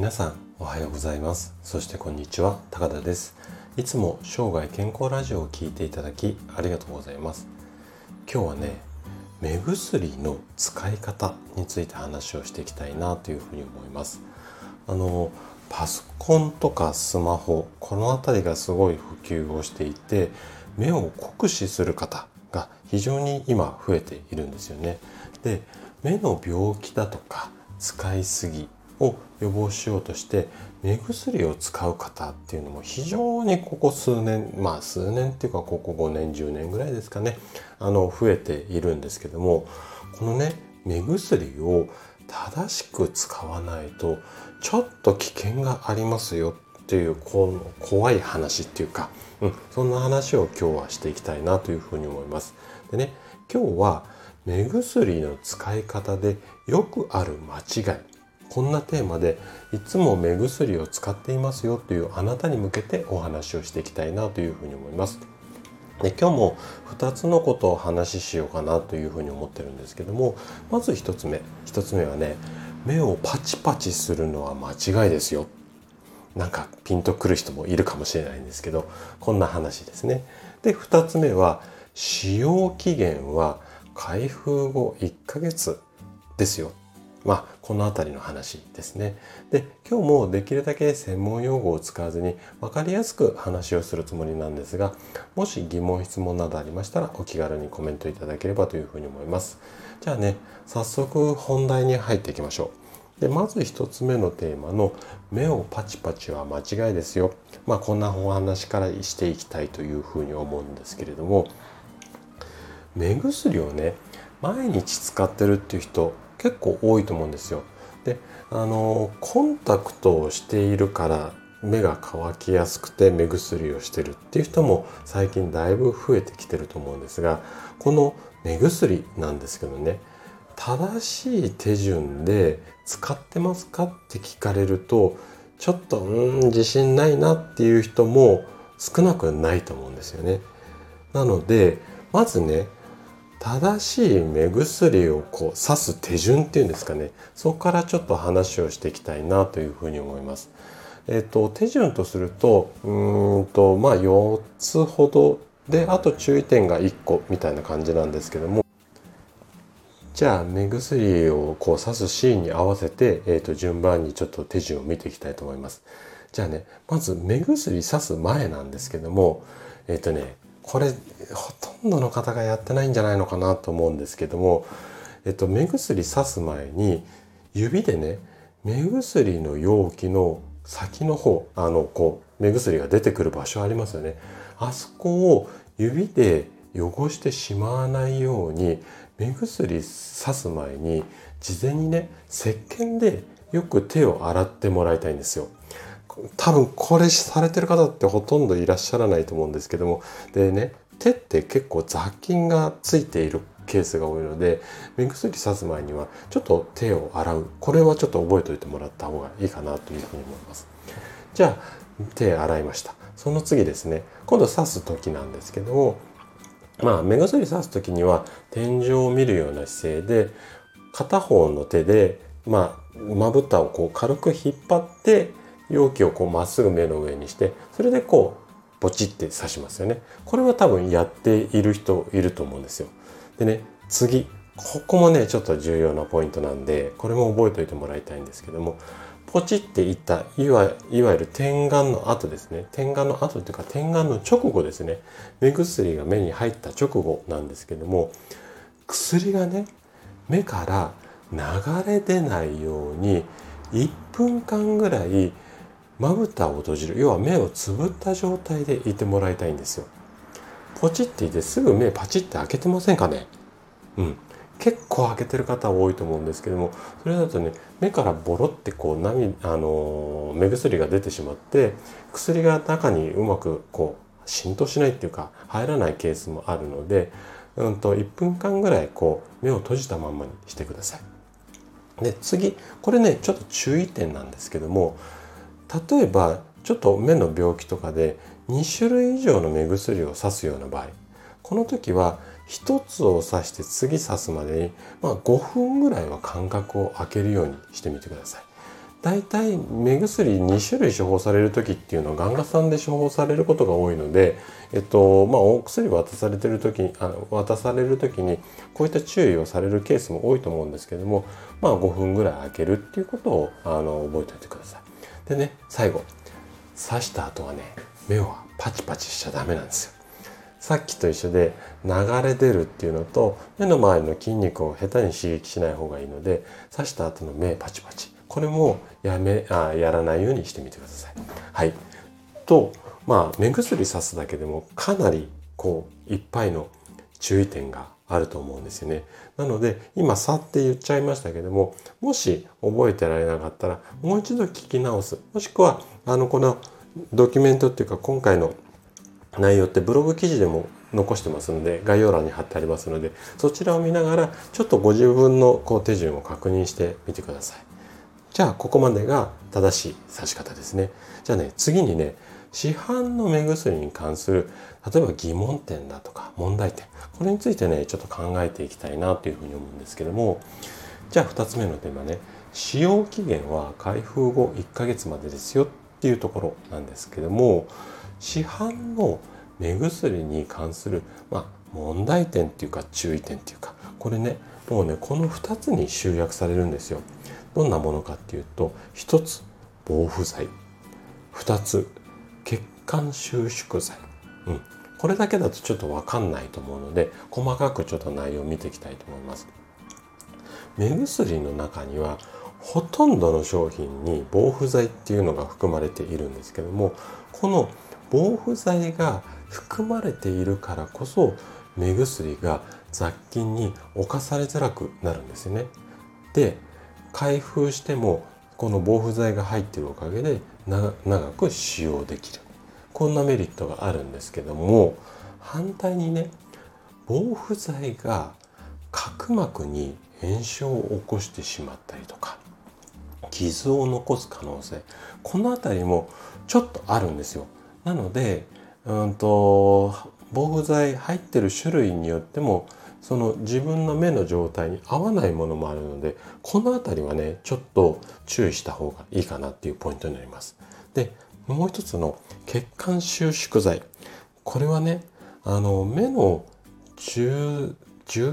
皆さんおはようございます。そしてこんにちは高田です。いつも生涯健康ラジオを聞いていただきありがとうございます。今日はね目薬の使い方について話をしていきたいなというふうに思います。あのパソコンとかスマホこの辺りがすごい普及をしていて目を酷使する方が非常に今増えているんですよね。で目の病気だとか使いすぎを予防しようとして目薬を使う方っていうのも非常にここ数年まあ数年っていうかここ5年10年ぐらいですかねあの増えているんですけどもこのね目薬を正しく使わないとちょっと危険がありますよっていうこの怖い話っていうか、うん、そんな話を今日はしていきたいなというふうに思います。でね今日は目薬の使い方でよくある間違いこんなテーマでいつも目薬を使っていますよというあなたに向けてお話をしていきたいなというふうに思います。で今日も2つのことを話ししようかなというふうに思ってるんですけどもまず1つ目。1つ目はね目をパチパチするのは間違いですよ。なんかピンとくる人もいるかもしれないんですけどこんな話ですね。で2つ目は使用期限は開封後1ヶ月ですよ。まあ、この辺りの話ですね。で、今日もできるだけ専門用語を使わずに分かりやすく話をするつもりなんですが、もし疑問、質問などありましたらお気軽にコメントいただければというふうに思います。じゃあね、早速本題に入っていきましょう。で、まず一つ目のテーマの目をパチパチは間違いですよ。まあ、こんなお話からしていきたいというふうに思うんですけれども、目薬をね、毎日使ってるっていう人結構多いと思うんですよ。であのコンタクトをしているから目が乾きやすくて目薬をしてるっていう人も最近だいぶ増えてきてると思うんですがこの目薬なんですけどね正しい手順で使ってますかって聞かれるとちょっとうん自信ないなっていう人も少なくないと思うんですよね。なのでまずね正しい目薬をこう刺す手順っていうんですかねそこからちょっと話をしていきたいなというふうに思います。えっ、と手順とするとうんとまあ4つほどであと注意点が1個みたいな感じなんですけどもじゃあ目薬をこう刺すシーンに合わせて、えー、と順番にちょっと手順を見ていきたいと思います。じゃあねまず目薬刺す前なんですけどもえっ、ー、とねこれほとんどの方がやってないんじゃないのかなと思うんですけども、えっと、目薬さす前に指でね目薬の容器の先の方あのこう目薬が出てくる場所ありますよねあそこを指で汚してしまわないように目薬さす前に事前にね石鹸でよく手を洗ってもらいたいんですよ。多分これされてる方ってほとんどいらっしゃらないと思うんですけども。でね手って結構雑菌がついているケースが多いので目薬さす前にはちょっと手を洗う。これはちょっと覚えておいてもらった方がいいかなというふうに思います。じゃあ手洗いました。その次ですね。今度刺す時なんですけどもまあ目薬さす時には天井を見るような姿勢で片方の手でまあまぶたをこう軽く引っ張って容器をこうまっすぐ目の上にしてそれでこうポチって刺しますよね。これは多分やっている人いると思うんですよ。でね次ここもねちょっと重要なポイントなんでこれも覚えておいてもらいたいんですけどもポチっていったいわいわゆる点眼の後ですね。点眼の後っていうか点眼の直後ですね。目薬が目に入った直後なんですけども薬がね目から流れ出ないように1分間ぐらいまぶたを閉じる要は目をつぶった状態でい。てもらいたい。んですよポチってい。てすぐ目パチって開けてませんかねうん結構開けてる方多い。と思うんですけどもそれだとね目からボロってこう涙あの目薬が出てしまって薬が中にうまくこう浸透しない。ってい。うか入らない。ケースもあるので、うんと、1分間ぐらい。こう目を閉じたまんまにしてください。で次これねちょっと注意点なんですけども例えばちょっと目の病気とかで2種類以上の目薬をさすような場合この時は1つを刺して次刺すまでに、まあ、5分ぐらいは間隔を空けるようにしてみてください。大体目薬2種類処方される時っていうのは眼科さんで処方されることが多いので、えっとまあ、お薬渡されてる時にあ渡される時にこういった注意をされるケースも多いと思うんですけども、まあ、5分ぐらい空けるっていうことをあの覚えておいてください。でね最後刺した後はね目はパチパチしちゃダメなんですよ。さっきと一緒で流れ出るっていうのと目の周りの筋肉を下手に刺激しない方がいいので刺した後の目パチパチこれもやめあやらないようにしてみてください。はい、とまあ目薬さすだけでもかなりこういっぱいの注意点があると思うんですよね。なので今「さ」って言っちゃいましたけどももし覚えてられなかったらもう一度聞き直すもしくはあのこのドキュメントっていうか今回の内容ってブログ記事でも残してますので概要欄に貼ってありますのでそちらを見ながらちょっとご自分のこう手順を確認してみてください。じゃあここまでが正しい刺し方ですね。じゃあね次にね市販の目薬に関する例えば疑問点だとか問題点これについてねちょっと考えていきたいなというふうに思うんですけどもじゃあ2つ目のテーマね使用期限は開封後1ヶ月までですよっていうところなんですけども市販の目薬に関する、まあ、問題点っていうか注意点っていうかこれねもうねこの2つに集約されるんですよ。どんなものかっていうと1つ防腐剤2つ血管収縮剤、うん、これだけだとちょっと分かんないと思うので細かくちょっと内容を見ていきたいと思います。目薬の中にはほとんどの商品に防腐剤っていうのが含まれているんですけどもこの防腐剤が含まれているからこそ目薬が雑菌に侵されづらくなるんですよね。で開封してもこの防腐剤が入ってるおかげで長く使用できる。こんなメリットがあるんですけども反対にね防腐剤が角膜に炎症を起こしてしまったりとか傷を残す可能性この辺りもちょっとあるんですよ。なのでうんと防腐剤入ってる種類によってもその自分の目の状態に合わないものもあるのでこの辺りはねちょっと注意した方がいいかなっていうポイントになります。でもう一つの血管収縮剤これはねあの目の充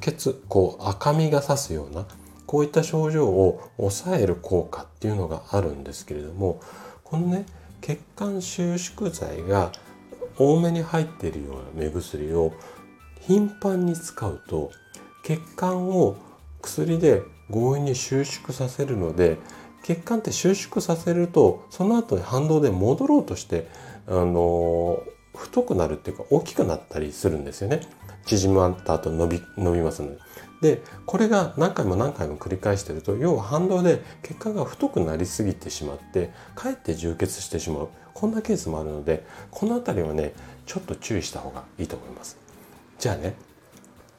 血こう赤みがさすようなこういった症状を抑える効果っていうのがあるんですけれどもこのね血管収縮剤が多めに入っているような目薬を頻繁に使うと血管を薬で強引に収縮させるので血管って収縮させるとその後に反動で戻ろうとしてあの太くなるっていうか大きくなったりするんですよね縮まった後伸び伸びますので。でこれが何回も何回も繰り返してると要は反動で血管が太くなりすぎてしまってかえって充血してしまうこんなケースもあるのでこの辺りはねちょっと注意した方がいいと思います。じゃあね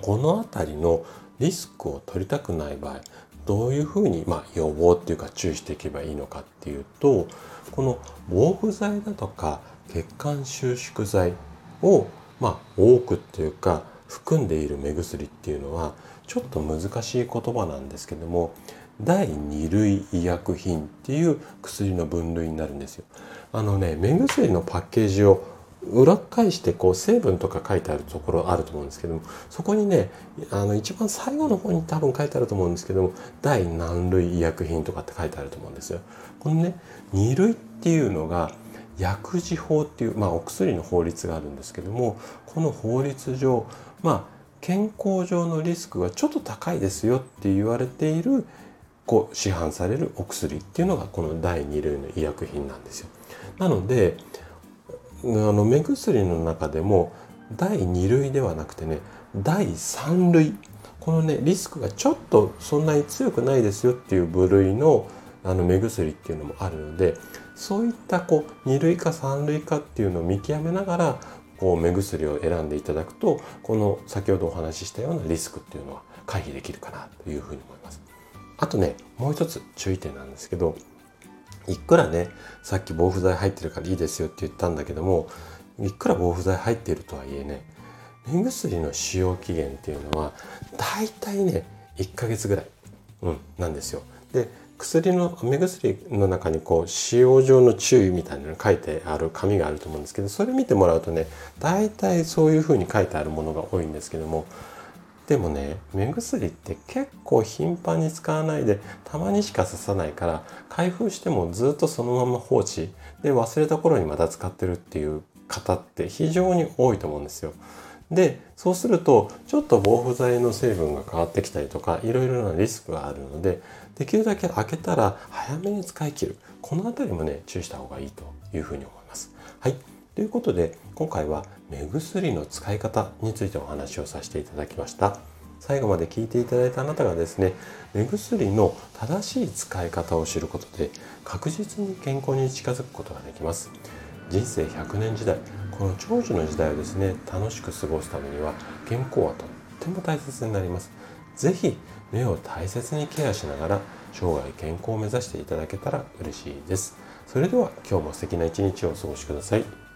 この辺りのリスクを取りたくない場合どういうふうに、まあ、予防っていうか注意していけばいいのかっていうとこの防腐剤だとか血管収縮剤を、まあ、多くっていうか含んでいる目薬っていうのはちょっと難しい言葉なんですけども第2類医薬品っていう薬の分類になるんですよ。あのね目薬のパッケージを裏返してこう成分とか書いてあるところあると思うんですけどもそこにねあの一番最後の方に多分書いてあると思うんですけども第何類医薬品とかって書いてあると思うんですよ。このね2類っていうのが薬事法っていう、まあ、お薬の法律があるんですけどもこの法律上まあ健康上のリスクがちょっと高いですよって言われているこう市販されるお薬っていうのがこの第2類の医薬品なんですよ。なのであの目薬の中でも第2類ではなくてね第3類このねリスクがちょっとそんなに強くないですよっていう部類のあの目薬っていうのもあるのでそういったこう2類か3類かっていうのを見極めながらこう目薬を選んでいただくとこの先ほどお話ししたようなリスクっていうのは回避できるかなというふうに思います。あとねもう一つ注意点なんですけどいくらねさっき防腐剤入ってるからいいですよって言ったんだけどもいくら防腐剤入っているとはいえね目薬の使用期限っていうのは大体ね1ヶ月ぐらい、うん、なんですよ。で薬の目薬の中にこう使用上の注意みたいなのが書いてある紙があると思うんですけどそれ見てもらうとね大体そういうふうに書いてあるものが多いんですけどもでもね目薬って結構頻繁に使わないでたまにしか刺さないから開封してもずっとそのまま放置で忘れた頃にまた使ってるっていう方って非常に多いと思うんですよ。でそうするとちょっと防腐剤の成分が変わってきたりとかいろいろなリスクがあるのでできるだけ開けたら早めに使い切るこの辺りもね注意した方がいいというふうに思います。はいということで今回は目薬の使い方についてお話をさせていただきました。最後まで聞いていただいたあなたがですね目薬の正しい使い方を知ることで確実に健康に近づくことができます。人生100年時代この長寿の時代をですね楽しく過ごすためには健康はとっても大切になります。是非目を大切にケアしながら生涯健康を目指していただけたら嬉しいです。それでは今日も素敵な一日をお過ごしください。